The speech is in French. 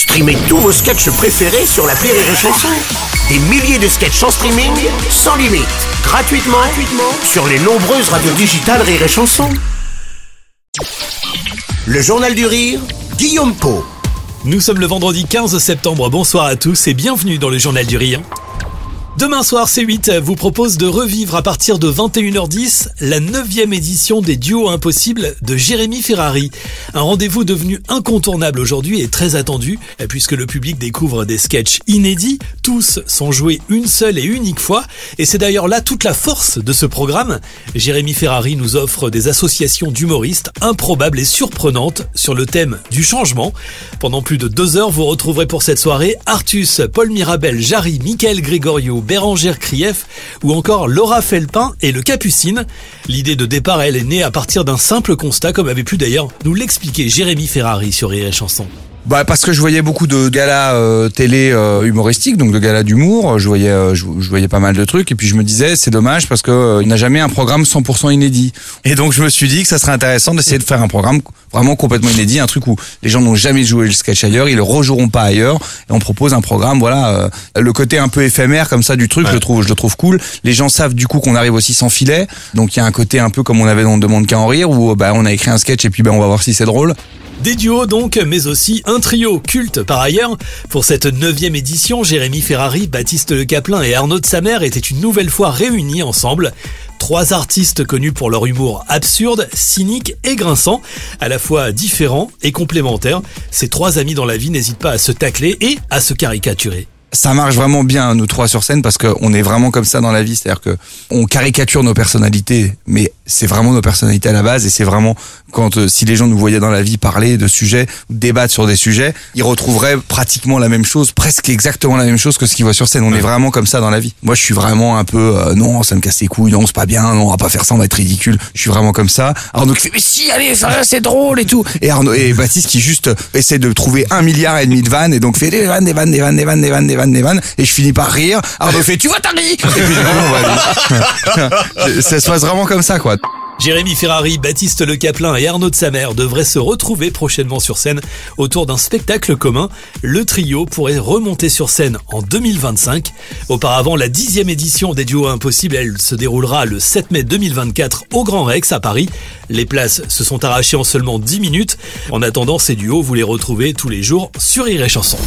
Streamez tous vos sketchs préférés sur la Rire et Chanson. Des milliers de sketchs en streaming, sans limite, gratuitement, sur les nombreuses radios digitales Rire et Chanson. Le Journal du Rire, Guillaume Po. Nous sommes le vendredi 15 septembre. Bonsoir à tous et bienvenue dans le Journal du Rire. Demain soir, C8 vous propose de revivre à partir de 21h10 la 9 édition des Duos Impossibles de Jérémy Ferrari. Un rendez-vous devenu incontournable aujourd'hui et très attendu puisque le public découvre des sketchs inédits. Tous sont joués une seule et unique fois et c'est d'ailleurs là toute la force de ce programme. Jérémy Ferrari nous offre des associations d'humoristes improbables et surprenantes sur le thème du changement. Pendant plus de deux heures, vous retrouverez pour cette soirée Artus, Paul Mirabel, Jarry, Michael Gregorio, Bérangère Krief ou encore Laura Felpin et le Capucine. L'idée de départ, elle est née à partir d'un simple constat, comme avait pu d'ailleurs nous l'expliquer Jérémy Ferrari sur Rire Chanson. Bah parce que je voyais beaucoup de galas euh, télé euh, humoristiques, donc de galas d'humour. Je voyais, euh, je, je voyais pas mal de trucs, et puis je me disais c'est dommage parce que euh, il n'a jamais un programme 100% inédit. Et donc je me suis dit que ça serait intéressant d'essayer de faire un programme vraiment complètement inédit, un truc où les gens n'ont jamais joué le sketch ailleurs, ils le rejoueront pas ailleurs. Et on propose un programme, voilà, euh, le côté un peu éphémère comme ça du truc, je le trouve, je le trouve cool. Les gens savent du coup qu'on arrive aussi sans filet, donc il y a un côté un peu comme on avait dans le Demande qu'à en rire où bah on a écrit un sketch et puis bah on va voir si c'est drôle. Des duos donc, mais aussi un trio culte par ailleurs. Pour cette neuvième édition, Jérémy Ferrari, Baptiste Le Caplin et Arnaud de Samer étaient une nouvelle fois réunis ensemble. Trois artistes connus pour leur humour absurde, cynique et grinçant, à la fois différents et complémentaires. Ces trois amis dans la vie n'hésitent pas à se tacler et à se caricaturer ça marche vraiment bien nous trois sur scène parce qu'on est vraiment comme ça dans la vie, c'est-à-dire que on caricature nos personnalités, mais c'est vraiment nos personnalités à la base et c'est vraiment quand euh, si les gens nous voyaient dans la vie parler de sujets, débattre sur des sujets, ils retrouveraient pratiquement la même chose, presque exactement la même chose que ce qu'ils voient sur scène. On est vraiment comme ça dans la vie. Moi, je suis vraiment un peu euh, non, ça me casse les couilles, non, c'est pas bien, non, on va pas faire ça, on va être ridicule. Je suis vraiment comme ça. Arnaud qui fait mais si, allez, ça, c'est drôle et tout. Et Arnaud et Baptiste qui juste essaie de trouver un milliard et demi de vannes et donc fait des vannes, des vannes, des vannes, des vannes, des vannes, des vannes, des vannes et je finis par rire. Arnaud fait tu vois t'as ri. Et puis du coup, on va ça se passe vraiment comme ça quoi. Jérémy Ferrari, Baptiste Le Caplin et Arnaud de Samer devraient se retrouver prochainement sur scène autour d'un spectacle commun. Le trio pourrait remonter sur scène en 2025. Auparavant, la dixième édition des Duos Impossibles, elle se déroulera le 7 mai 2024 au Grand Rex à Paris. Les places se sont arrachées en seulement 10 minutes. En attendant, ces duos, vous les retrouvez tous les jours sur Rire et Chanson.